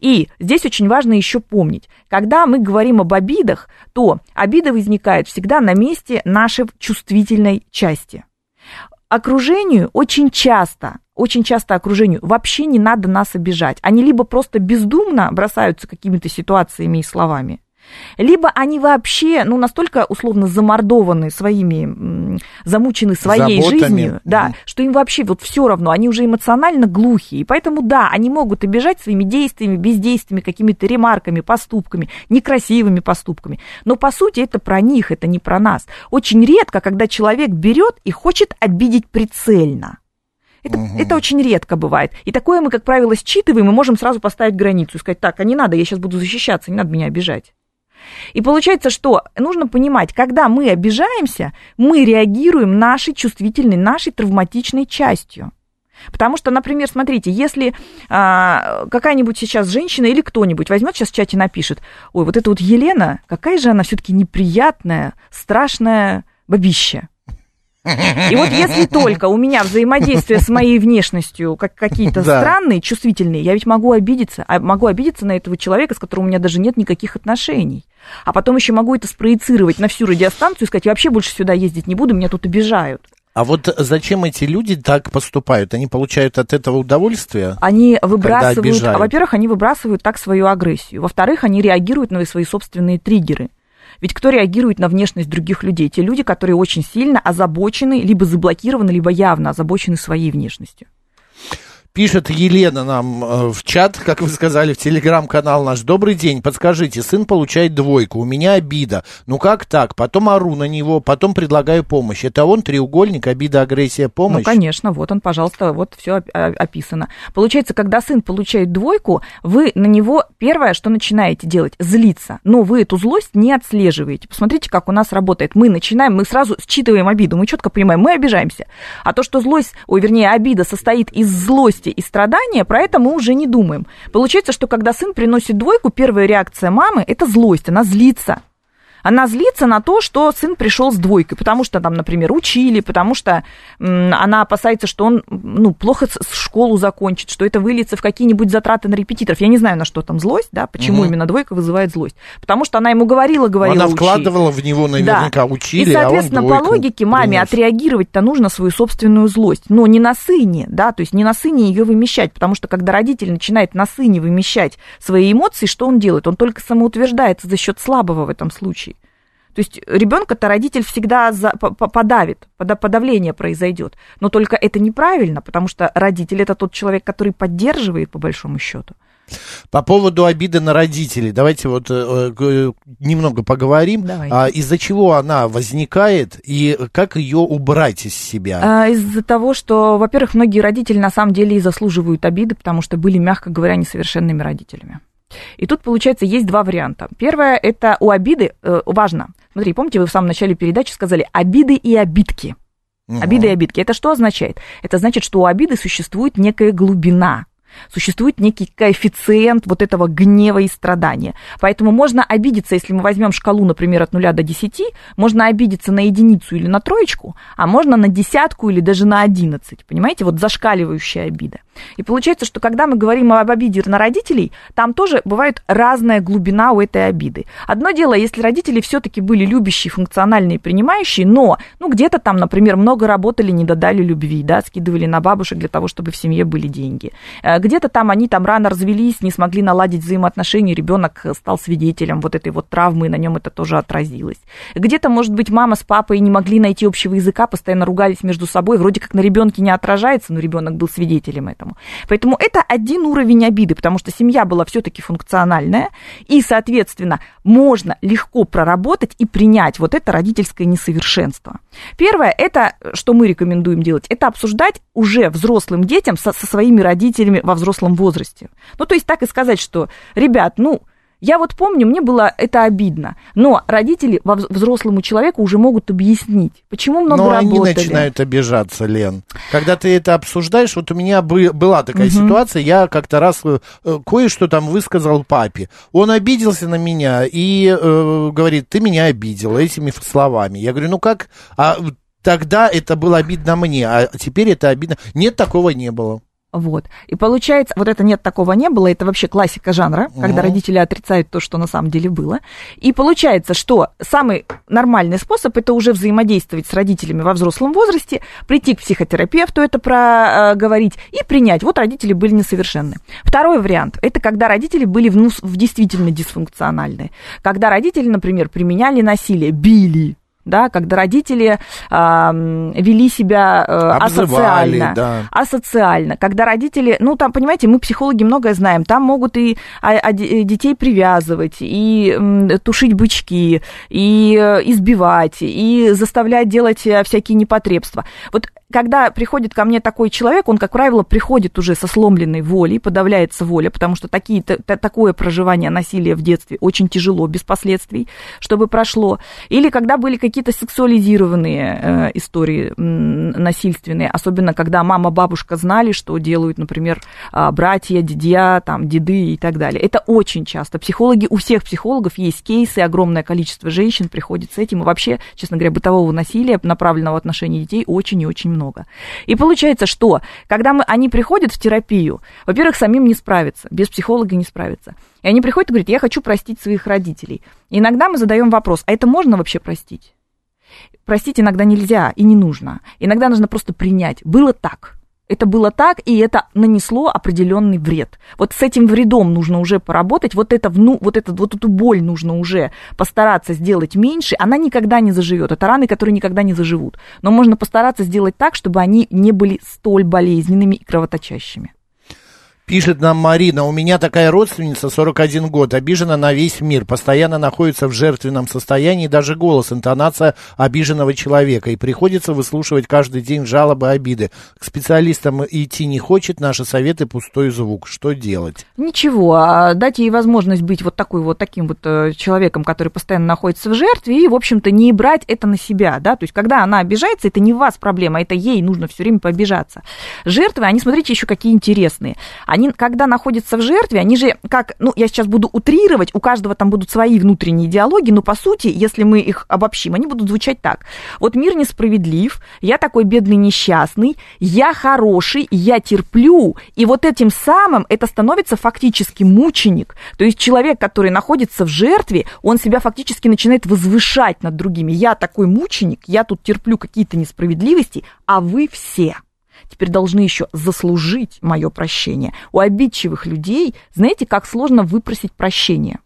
И здесь очень важно еще помнить, когда мы говорим об обидах, то обида возникает всегда на месте нашей чувствительной части. Окружению очень часто очень часто окружению вообще не надо нас обижать. Они либо просто бездумно бросаются какими-то ситуациями и словами, либо они вообще, ну, настолько условно замордованы своими, замучены своей Заботами. жизнью, да, что им вообще вот все равно, они уже эмоционально глухие. И поэтому, да, они могут обижать своими действиями, бездействиями, какими-то ремарками, поступками, некрасивыми поступками. Но, по сути, это про них, это не про нас. Очень редко, когда человек берет и хочет обидеть прицельно. Это, угу. это очень редко бывает. И такое мы, как правило, считываем и можем сразу поставить границу и сказать, так, а не надо, я сейчас буду защищаться, не надо меня обижать. И получается, что нужно понимать, когда мы обижаемся, мы реагируем нашей чувствительной, нашей травматичной частью. Потому что, например, смотрите, если а, какая-нибудь сейчас женщина или кто-нибудь возьмет сейчас в чате напишет, ой, вот эта вот Елена, какая же она все-таки неприятная, страшная бабища. И вот если только у меня взаимодействие с моей внешностью как какие-то да. странные, чувствительные, я ведь могу обидеться, а могу обидеться на этого человека, с которым у меня даже нет никаких отношений. А потом еще могу это спроецировать на всю радиостанцию и сказать, я вообще больше сюда ездить не буду, меня тут обижают. А вот зачем эти люди так поступают? Они получают от этого удовольствие? Они выбрасывают, а, во-первых, они выбрасывают так свою агрессию. Во-вторых, они реагируют на свои собственные триггеры. Ведь кто реагирует на внешность других людей? Те люди, которые очень сильно озабочены, либо заблокированы, либо явно озабочены своей внешностью. Пишет Елена нам э, в чат, как вы сказали, в телеграм-канал наш. Добрый день, подскажите, сын получает двойку, у меня обида. Ну как так? Потом ору на него, потом предлагаю помощь. Это он треугольник, обида, агрессия, помощь? Ну, конечно, вот он, пожалуйста, вот все описано. Получается, когда сын получает двойку, вы на него первое, что начинаете делать, злиться. Но вы эту злость не отслеживаете. Посмотрите, как у нас работает. Мы начинаем, мы сразу считываем обиду, мы четко понимаем, мы обижаемся. А то, что злость, ой, вернее, обида состоит из злости, и страдания, про это мы уже не думаем. Получается, что когда сын приносит двойку, первая реакция мамы – это злость, она злится она злится на то, что сын пришел с двойкой, потому что там, например, учили, потому что она опасается, что он ну, плохо школу закончит, что это выльется в какие-нибудь затраты на репетиторов. Я не знаю, на что там злость, да, почему угу. именно двойка вызывает злость. Потому что она ему говорила, говорила, Она вкладывала в него наверняка, да. учили, И, соответственно, а по логике маме принес. отреагировать-то нужно свою собственную злость, но не на сыне, да, то есть не на сыне ее вымещать, потому что когда родитель начинает на сыне вымещать свои эмоции, что он делает? Он только самоутверждается за счет слабого в этом случае. То есть ребенка-то родитель всегда за, подавит, подавление произойдет. Но только это неправильно, потому что родитель это тот человек, который поддерживает по большому счету. По поводу обиды на родителей, давайте вот э, э немного поговорим. А, из-за чего она возникает и как ее убрать из себя? А, из-за того, что, во-первых, многие родители на самом деле и заслуживают обиды, потому что были, мягко говоря, несовершенными родителями. И тут, получается, есть два варианта. Первое, это у обиды, э, важно, смотри, помните, вы в самом начале передачи сказали обиды и обидки. Угу. Обиды и обидки. Это что означает? Это значит, что у обиды существует некая глубина существует некий коэффициент вот этого гнева и страдания. Поэтому можно обидеться, если мы возьмем шкалу, например, от 0 до 10, можно обидеться на единицу или на троечку, а можно на десятку или даже на 11. Понимаете, вот зашкаливающая обида. И получается, что когда мы говорим об обиде на родителей, там тоже бывает разная глубина у этой обиды. Одно дело, если родители все-таки были любящие, функциональные, принимающие, но, ну, где-то там, например, много работали, не додали любви, да, скидывали на бабушек для того, чтобы в семье были деньги э, где-то там они там рано развелись, не смогли наладить взаимоотношения, ребенок стал свидетелем вот этой вот травмы, и на нем это тоже отразилось. Где-то, может быть, мама с папой не могли найти общего языка, постоянно ругались между собой, вроде как на ребенке не отражается, но ребенок был свидетелем этому. Поэтому это один уровень обиды, потому что семья была все-таки функциональная, и, соответственно, можно легко проработать и принять вот это родительское несовершенство. Первое, это, что мы рекомендуем делать, это обсуждать уже взрослым детям со, со своими родителями во взрослом возрасте. Ну, то есть так и сказать, что, ребят, ну, Я вот помню, мне было это обидно. Но родители во вз- взрослому человеку уже могут объяснить, почему много Но работали. они начинают обижаться, Лен. Когда ты это обсуждаешь, вот у меня бы- была такая ситуация, я как-то раз э, кое-что там высказал папе. Он обиделся на меня и э, говорит, ты меня обидел этими словами. Я говорю, ну как, а тогда это было обидно мне, а теперь это обидно. Нет, такого не было. Вот. И получается, вот это нет, такого не было, это вообще классика жанра, когда родители отрицают то, что на самом деле было. И получается, что самый нормальный способ это уже взаимодействовать с родителями во взрослом возрасте, прийти к психотерапевту, это проговорить и принять. Вот родители были несовершенны. Второй вариант это когда родители были в, в действительно дисфункциональные. Когда родители, например, применяли насилие, били, да, когда родители м, вели себя э, Обзывали, асоциально, да. асоциально, когда родители, ну там, понимаете, мы психологи многое знаем, там могут и а, а, де- детей привязывать, и м, тушить бычки, и э, избивать, и заставлять делать э, всякие непотребства. Вот когда приходит ко мне такой человек, он, как правило, приходит уже со сломленной волей, подавляется воля, потому что такие, та- та- такое проживание насилия в детстве очень тяжело, без последствий, чтобы прошло. Или когда были какие-то сексуализированные э, истории насильственные, особенно когда мама, бабушка знали, что делают, например, а, братья, дядя, там, деды и так далее. Это очень часто. Психологи, у всех психологов есть кейсы, огромное количество женщин приходит с этим. И вообще, честно говоря, бытового насилия, направленного в отношении детей, очень и очень много. И получается, что когда мы, они приходят в терапию, во-первых, самим не справиться, без психолога не справиться. И они приходят и говорят, я хочу простить своих родителей. И иногда мы задаем вопрос, а это можно вообще простить? Простить иногда нельзя и не нужно. Иногда нужно просто принять. Было так. Это было так, и это нанесло определенный вред. Вот с этим вредом нужно уже поработать, вот, это, вну, вот, этот, вот эту боль нужно уже постараться сделать меньше, она никогда не заживет. Это раны, которые никогда не заживут. Но можно постараться сделать так, чтобы они не были столь болезненными и кровоточащими. Пишет нам Марина, у меня такая родственница, 41 год, обижена на весь мир, постоянно находится в жертвенном состоянии, даже голос, интонация обиженного человека, и приходится выслушивать каждый день жалобы, обиды. К специалистам идти не хочет, наши советы пустой звук. Что делать? Ничего, а дать ей возможность быть вот такой вот таким вот э, человеком, который постоянно находится в жертве, и, в общем-то, не брать это на себя, да, то есть, когда она обижается, это не у вас проблема, это ей нужно все время пообижаться. Жертвы, они, смотрите, еще какие интересные. Они, когда находятся в жертве, они же, как, ну, я сейчас буду утрировать, у каждого там будут свои внутренние диалоги, но, по сути, если мы их обобщим, они будут звучать так. Вот мир несправедлив, я такой бедный несчастный, я хороший, я терплю, и вот этим самым это становится фактически мученик. То есть человек, который находится в жертве, он себя фактически начинает возвышать над другими. Я такой мученик, я тут терплю какие-то несправедливости, а вы все теперь должны еще заслужить мое прощение. У обидчивых людей, знаете, как сложно выпросить прощение.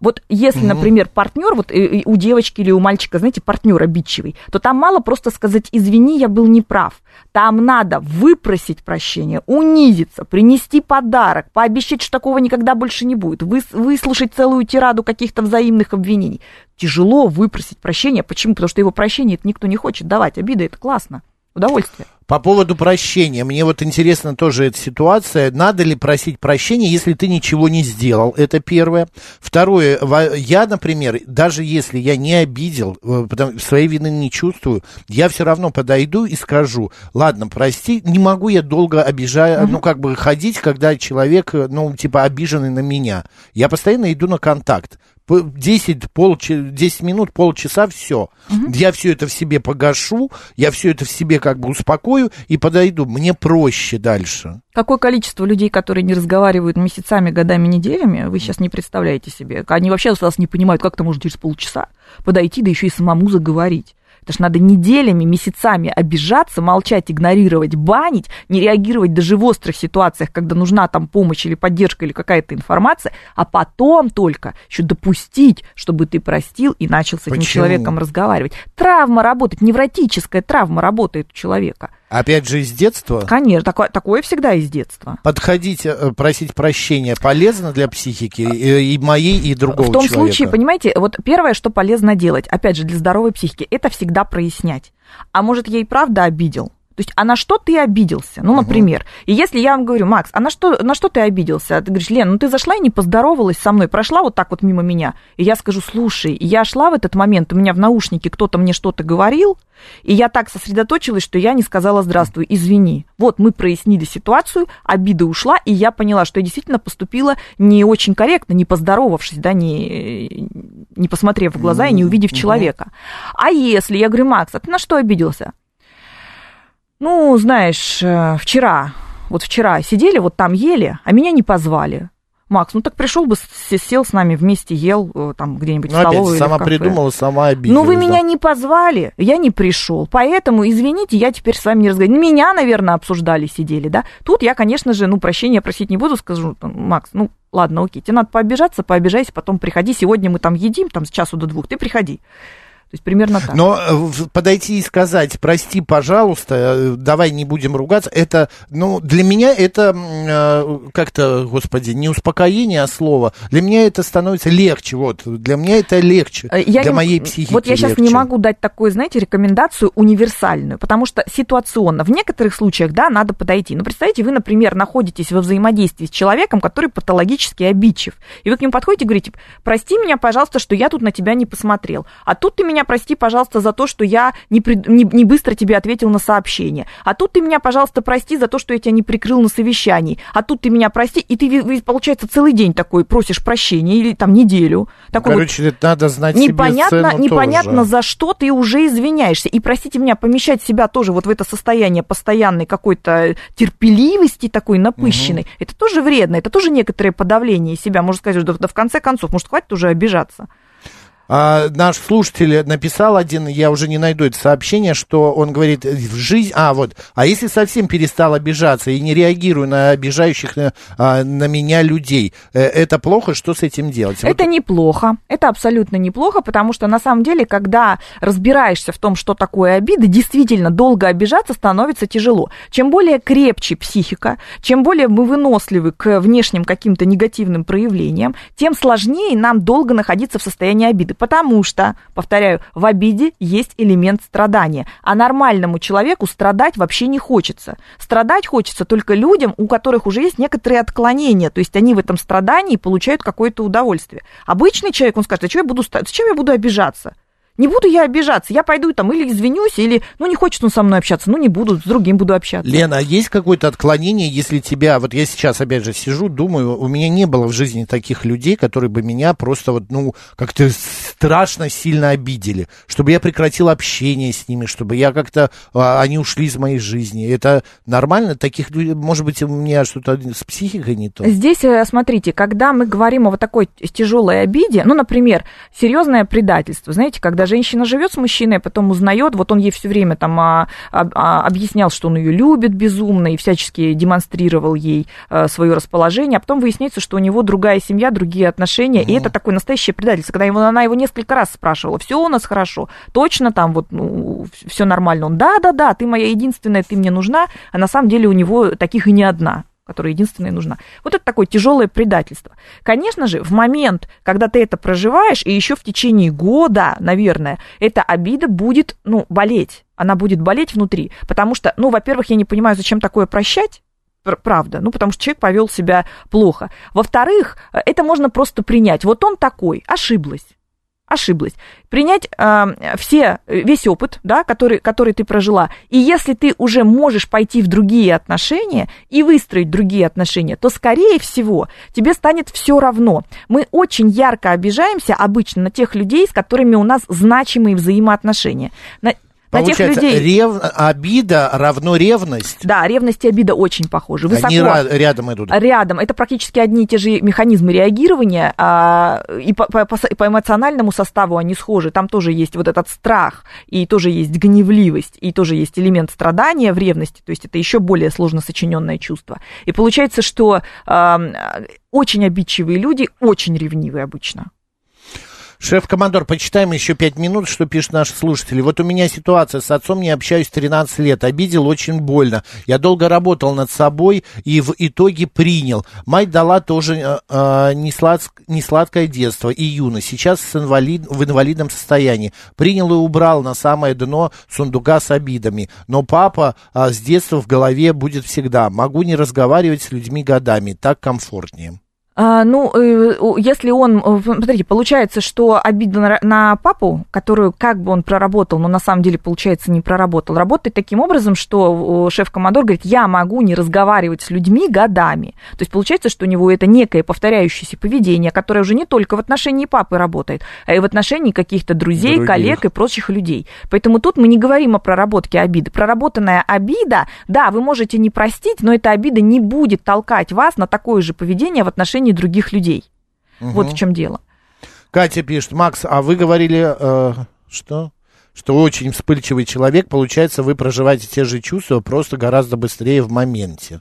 Вот если, например, партнер, вот э, э, у девочки или у мальчика, знаете, партнер обидчивый, то там мало просто сказать, извини, я был неправ. Там надо выпросить прощение, унизиться, принести подарок, пообещать, что такого никогда больше не будет, выс- выслушать целую тираду каких-то взаимных обвинений. Тяжело выпросить прощение. Почему? Потому что его прощение это никто не хочет давать. Обида это классно. Удовольствие. По поводу прощения, мне вот интересна тоже эта ситуация. Надо ли просить прощения, если ты ничего не сделал? Это первое. Второе, я, например, даже если я не обидел, э, потому, своей вины не чувствую, я все равно подойду и скажу, ладно, прости, не могу я долго обижать, ну, как бы ходить, когда человек, э, ну, типа, обиженный на меня. Я постоянно иду на контакт. П- 10, полча, 10 минут, полчаса, все. Я все это в себе погашу, я все это в себе как бы успокою и подойду. Мне проще дальше. Какое количество людей, которые не разговаривают месяцами, годами, неделями, вы сейчас не представляете себе. Они вообще вас не понимают, как это можно через полчаса подойти, да еще и самому заговорить. Это ж надо неделями, месяцами обижаться, молчать, игнорировать, банить, не реагировать даже в острых ситуациях, когда нужна там помощь или поддержка или какая-то информация, а потом только еще допустить, чтобы ты простил и начал с этим Почему? человеком разговаривать. Травма работает, невротическая травма работает у человека. Опять же, из детства Конечно, такое, такое всегда из детства. подходить, э, просить прощения полезно для психики и, и моей, и другого В том человека. случае, понимаете, вот первое, что полезно делать, опять же, для здоровой психики, это всегда прояснять. А может, я и правда обидел? То есть, а на что ты обиделся? Ну, например. И если я вам говорю, Макс, а на что, на что ты обиделся? А ты говоришь, Лен, ну ты зашла и не поздоровалась со мной, прошла вот так вот мимо меня. И я скажу, слушай, я шла в этот момент, у меня в наушнике кто-то мне что-то говорил, и я так сосредоточилась, что я не сказала здравствуй, извини. Вот мы прояснили ситуацию, обида ушла, и я поняла, что я действительно поступила не очень корректно, не поздоровавшись, да, не, не посмотрев в глаза и не увидев человека. А если, я говорю, Макс, а ты на что обиделся? Ну, знаешь, э, вчера, вот вчера сидели, вот там ели, а меня не позвали. Макс, ну так пришел бы, сел с нами вместе, ел э, там где-нибудь Ну, в столовой опять, сама в кафе. придумала, сама обиделась. Ну, вы да. меня не позвали, я не пришел. Поэтому, извините, я теперь с вами не разговариваю. Меня, наверное, обсуждали, сидели, да. Тут я, конечно же, ну, прощения просить не буду, скажу, Макс, ну, ладно, окей, тебе надо пообижаться, пообижайся, потом приходи. Сегодня мы там едим, там, с часу до двух, ты приходи. То есть примерно так. Но э, подойти и сказать, прости, пожалуйста, э, давай не будем ругаться, это, ну, для меня это э, как-то, господи, не успокоение, а слово. Для меня это становится легче, вот, для меня это легче, Я для не- моей психики Вот я сейчас не легче. могу дать такую, знаете, рекомендацию универсальную, потому что ситуационно, в некоторых случаях, да, надо подойти. Ну, представьте, вы, например, находитесь во взаимодействии с человеком, который патологически обидчив, и вы к нему подходите и говорите, прости меня, пожалуйста, что я тут на тебя не посмотрел, а тут ты меня прости, пожалуйста, за то, что я не, при- не- не быстро тебе ответил на сообщение, а тут ты меня, пожалуйста, прости за то, что я тебя не прикрыл на совещании, а тут ты меня прости, и ты, получается, целый день такой просишь прощения, или там неделю. Такой вот Короче, это надо знать непонятно, себе непонятно тоже. за что ты уже извиняешься. И простите меня, помещать себя тоже вот в это состояние постоянной какой-то терпеливости такой напыщенной, это тоже вредно, это тоже некоторое подавление себя. Можно сказать, да, да в конце концов, может, хватит уже обижаться. А, наш слушатель написал один, я уже не найду это сообщение, что он говорит, в жизнь, а вот, а если совсем перестал обижаться и не реагирую на обижающих на, а, на меня людей, э, это плохо, что с этим делать? Вот Это неплохо, это абсолютно неплохо, потому что на самом деле, когда разбираешься в том, что такое обида, действительно долго обижаться становится тяжело. Чем более крепче психика, чем более мы выносливы к внешним каким-то негативным проявлениям, тем сложнее нам долго находиться в состоянии обиды. Потому что, повторяю, в обиде есть элемент страдания. А нормальному человеку страдать вообще не хочется. Страдать хочется только людям, у которых уже есть некоторые отклонения. То есть они в этом страдании получают какое-то удовольствие. Обычный человек, он скажет, а я буду, зачем я буду обижаться? Не буду я обижаться, я пойду там или извинюсь, или, ну, не хочет он со мной общаться, ну, не буду, с другим буду общаться. Лена, а есть какое-то отклонение, если тебя, вот я сейчас опять же сижу, думаю, у меня не было в жизни таких людей, которые бы меня просто вот, ну, как-то страшно сильно обидели, чтобы я прекратил общение с ними, чтобы я как-то, а, они ушли из моей жизни. Это нормально? Таких людей, может быть, у меня что-то с психикой не то? Здесь, э, смотрите, когда мы говорим о вот такой тяжелой обиде, ну, например, серьезное предательство, знаете, когда женщина живет с мужчиной, а потом узнает, вот он ей все время там а, а, а, объяснял, что он ее любит безумно и всячески демонстрировал ей свое расположение, а потом выясняется, что у него другая семья, другие отношения, и это такое настоящее предательство, когда его, она его несколько раз спрашивала, все у нас хорошо, точно там вот ну, все нормально, он, да-да-да, ты моя единственная, ты мне нужна, а на самом деле у него таких и не одна которая единственная нужна. Вот это такое тяжелое предательство. Конечно же, в момент, когда ты это проживаешь, и еще в течение года, наверное, эта обида будет, ну, болеть. Она будет болеть внутри. Потому что, ну, во-первых, я не понимаю, зачем такое прощать. Пр- Правда, ну потому что человек повел себя плохо. Во-вторых, э, это можно просто принять. Вот он такой, ошиблась ошиблась. Принять э, все, весь опыт, да, который, который ты прожила. И если ты уже можешь пойти в другие отношения и выстроить другие отношения, то, скорее всего, тебе станет все равно. Мы очень ярко обижаемся обычно на тех людей, с которыми у нас значимые взаимоотношения. На, на тех Получается, людей... рев- обида равно ревность. Да, ревность и обида очень похожи. Высоко Они рядом идут. рядом. Это практически одни и те же механизмы реагирования, а, и по, по- по эмоциональному составу они схожи. Там тоже есть вот этот страх, и тоже есть гневливость, и тоже есть элемент страдания в ревности, то есть это еще более сложно сочиненное чувство. И получается, что а, очень обидчивые люди очень ревнивы обычно. Шеф-командор, почитаем еще пять минут, что пишут наши слушатели. Вот у меня ситуация, с отцом не общаюсь 13 лет, обидел очень больно. Я долго работал над собой и в итоге принял. Мать дала тоже э, э, неслад, несладкое детство и юность. Сейчас с инвалид, в инвалидном состоянии. Принял и убрал на самое дно сундука с обидами. Но папа э, с детства в голове будет всегда. Могу не разговаривать с людьми годами, так комфортнее. А, ну, э, если он, э, смотрите, получается, что обида на, на папу, которую как бы он проработал, но на самом деле, получается, не проработал, работает таким образом, что э, шеф-командор говорит, я могу не разговаривать с людьми годами. То есть получается, что у него это некое повторяющееся поведение, которое уже не только в отношении папы работает, а и в отношении каких-то друзей, Других. коллег и прочих людей. Поэтому тут мы не говорим о проработке обиды. Проработанная обида, да, вы можете не простить, но эта обида не будет толкать вас на такое же поведение в отношении других людей. Вот в чем дело. Катя пишет, Макс, а вы говорили, э, что? Что очень вспыльчивый человек, получается, вы проживаете те же чувства, просто гораздо быстрее в моменте.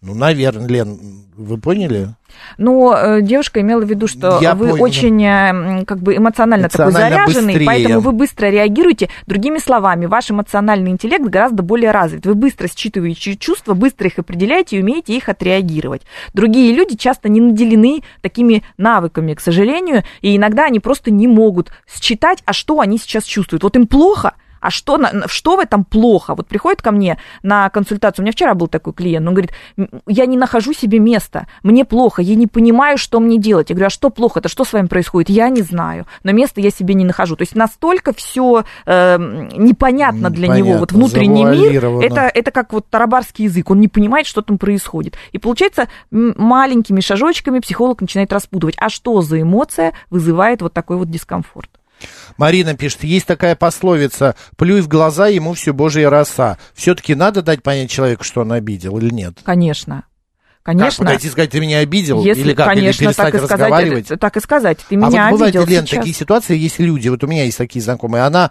Ну, наверное, Лен, вы поняли? Но э, девушка имела в виду, что Я вы понял. очень э, как бы эмоционально, такой Эмоционально заряженный, быстрее. поэтому вы быстро реагируете. Другими словами, ваш эмоциональный интеллект гораздо более развит. Вы быстро считываете чувства, быстро их определяете и умеете их отреагировать. Другие люди часто не наделены такими навыками, к сожалению, и иногда они просто не могут считать, а что они сейчас чувствуют. Вот им плохо, а что, что в этом плохо? Вот приходит ко мне на консультацию, у меня вчера был такой клиент, он говорит, «М, я не нахожу себе места, мне плохо, я не понимаю, что мне делать. Я говорю, а что плохо, это что с вами происходит? Я не знаю, но места я себе не нахожу. То есть настолько все непонятно для него, вот внутренний мир, это, это как вот тарабарский язык, он не понимает, что там происходит. И получается, маленькими шажочками психолог начинает распутывать, а что за эмоция вызывает вот такой вот дискомфорт. Марина пишет, есть такая пословица, плюй в глаза, ему все божья роса. Все-таки надо дать понять человеку, что он обидел или нет? Конечно. Как, Конечно. подойти и сказать, ты меня обидел? Если, или как? конечно, или перестать так и сказать, разговаривать? э, так и сказать. Ты а меня вот бывают, обидел Лен, сейчас. такие ситуации, есть люди, вот у меня есть такие знакомые, она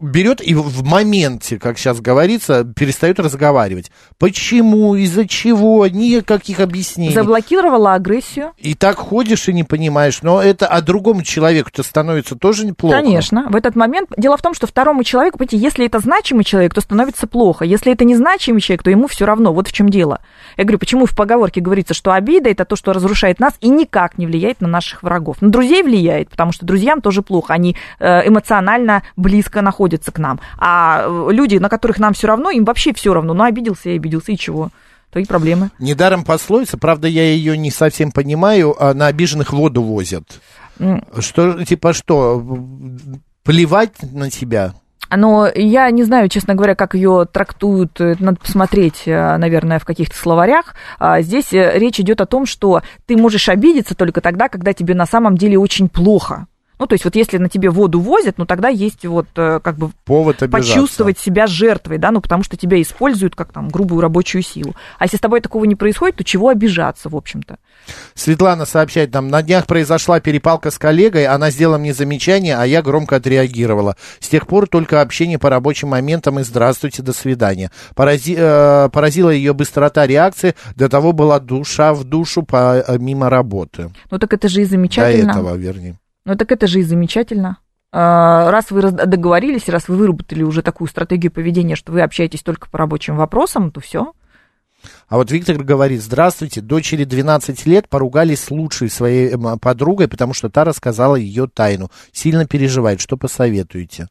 берет и в моменте, как сейчас говорится, перестает разговаривать. Почему, из-за чего, никаких объяснений. Заблокировала агрессию. И так ходишь и не понимаешь, но это, а другому человеку-то становится тоже неплохо. Конечно, в этот момент. Дело в том, что второму человеку, понимаете, если это значимый человек, то становится плохо. Если это незначимый человек, то ему все равно. Вот в чем дело. Я говорю, почему в поговорке говорится, что обида это то, что разрушает нас и никак не влияет на наших врагов. На друзей влияет, потому что друзьям тоже плохо. Они э, эмоционально близко находятся к нам. А э, люди, на которых нам все равно, им вообще все равно. Ну, обиделся и обиделся, и чего? Твои проблемы. Недаром пословица, правда, я ее не совсем понимаю, а на обиженных воду возят. М. Что, типа что, плевать на тебя? Но я не знаю, честно говоря, как ее трактуют, э, надо посмотреть, э, наверное, в каких-то словарях. А Здесь э, речь идет о том, что ты можешь обидеться только тогда, когда тебе на самом деле очень плохо. Ну, то есть вот если на тебе воду возят, ну, тогда есть вот э, как бы Повод обижаться. почувствовать себя жертвой, да, ну, потому что тебя используют как там грубую рабочую силу. А если с тобой такого не происходит, то чего обижаться, в общем-то? Светлана сообщает нам, на днях произошла перепалка с коллегой, она сделала мне замечание, а я громко отреагировала. С тех пор только общение по рабочим моментам и здравствуйте, до свидания. Порази, э, поразила ее быстрота реакции, до того была душа в душу помимо работы. Ну, так это же и До замечательно. этого, вернее. Ну, так это же и замечательно. А, Раз вы договорились, раз вы выработали уже такую стратегию поведения, что вы общаетесь только по рабочим вопросам, то все. А вот Виктор говорит, здравствуйте, дочери 12 лет поругались с лучшей своей эм, подругой, потому что та рассказала ее тайну. Сильно переживает, что посоветуете?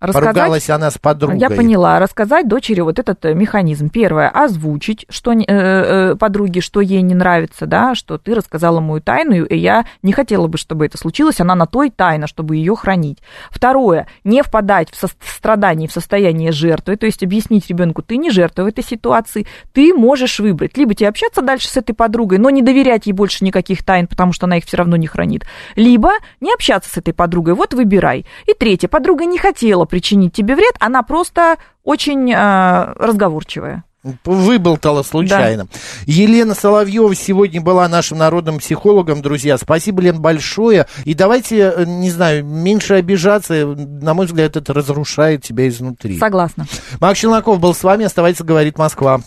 Поругалась она с подругой. Я поняла. Рассказать дочери вот этот э, механизм. Первое, озвучить что, э, э, подруге, что ей не нравится, да, что ты рассказала мою тайну, и я не хотела бы, чтобы это случилось, она на той тайна, чтобы ее хранить. Второе, не впадать в со- страдание, в состояние жертвы, то есть объяснить ребенку, ты не жертва в этой ситуации, ты можешь выбрать, либо тебе общаться дальше с этой подругой, но не доверять ей больше никаких тайн, потому что она их все равно не хранит, либо не общаться с этой подругой, вот выбирай. И третье, подруга не хотела причинить тебе вред, она просто очень э, разговорчивая. Выболтала случайно. Елена Соловьева сегодня была нашим народным психологом, друзья. Спасибо, Лен, большое. И давайте, э, не знаю, меньше обижаться. На мой взгляд, это разрушает тебя изнутри. Согласна. Макс Челноков был с вами. Оставайтесь, говорит Москва.